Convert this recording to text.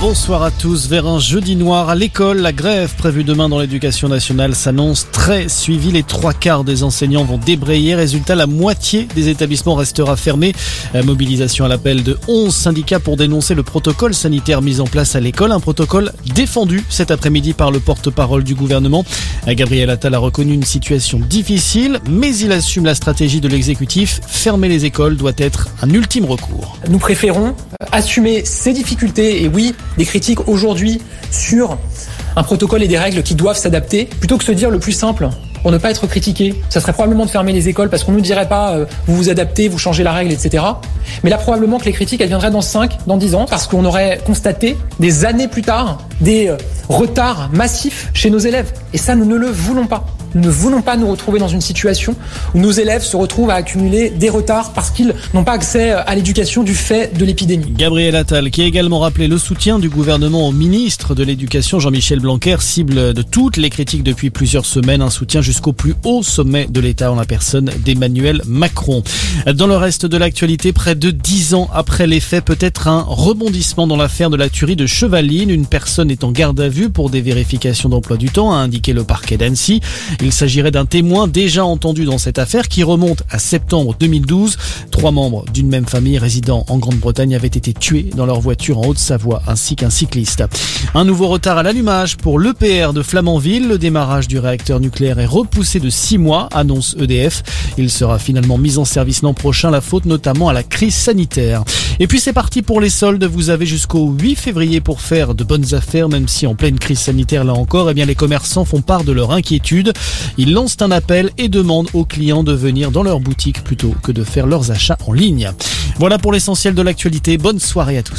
Bonsoir à tous. Vers un jeudi noir à l'école, la grève prévue demain dans l'éducation nationale s'annonce très suivie. Les trois quarts des enseignants vont débrayer. Résultat, la moitié des établissements restera fermée. Mobilisation à l'appel de 11 syndicats pour dénoncer le protocole sanitaire mis en place à l'école. Un protocole défendu cet après-midi par le porte-parole du gouvernement. Gabriel Attal a reconnu une situation difficile, mais il assume la stratégie de l'exécutif. Fermer les écoles doit être un ultime recours. Nous préférons assumer ces difficultés et oui, des critiques aujourd'hui sur un protocole et des règles qui doivent s'adapter, plutôt que se dire le plus simple pour ne pas être critiqué, ça serait probablement de fermer les écoles parce qu'on nous dirait pas euh, vous vous adaptez, vous changez la règle, etc. Mais là probablement que les critiques elles viendraient dans 5, dans 10 ans parce qu'on aurait constaté des années plus tard des euh, retards massifs chez nos élèves. Et ça nous ne le voulons pas. Nous ne voulons pas nous retrouver dans une situation où nos élèves se retrouvent à accumuler des retards parce qu'ils n'ont pas accès à l'éducation du fait de l'épidémie. Gabriel Attal, qui a également rappelé le soutien du gouvernement au ministre de l'Éducation Jean-Michel Blanquer, cible de toutes les critiques depuis plusieurs semaines, un soutien jusqu'au plus haut sommet de l'État en la personne d'Emmanuel Macron. Dans le reste de l'actualité, près de dix ans après les faits, peut-être un rebondissement dans l'affaire de la tuerie de Chevaline. Une personne est en garde à vue pour des vérifications d'emploi du temps, a indiqué le parquet d'Annecy. Il s'agirait d'un témoin déjà entendu dans cette affaire qui remonte à septembre 2012. Trois membres d'une même famille résidant en Grande-Bretagne avaient été tués dans leur voiture en Haute-Savoie ainsi qu'un cycliste. Un nouveau retard à l'allumage pour l'EPR de Flamanville. Le démarrage du réacteur nucléaire est repoussé de six mois, annonce EDF. Il sera finalement mis en service l'an prochain, la faute notamment à la crise sanitaire. Et puis c'est parti pour les soldes. Vous avez jusqu'au 8 février pour faire de bonnes affaires, même si en pleine crise sanitaire là encore, eh bien les commerçants font part de leur inquiétude. Ils lancent un appel et demandent aux clients de venir dans leur boutique plutôt que de faire leurs achats en ligne. Voilà pour l'essentiel de l'actualité. Bonne soirée à tous.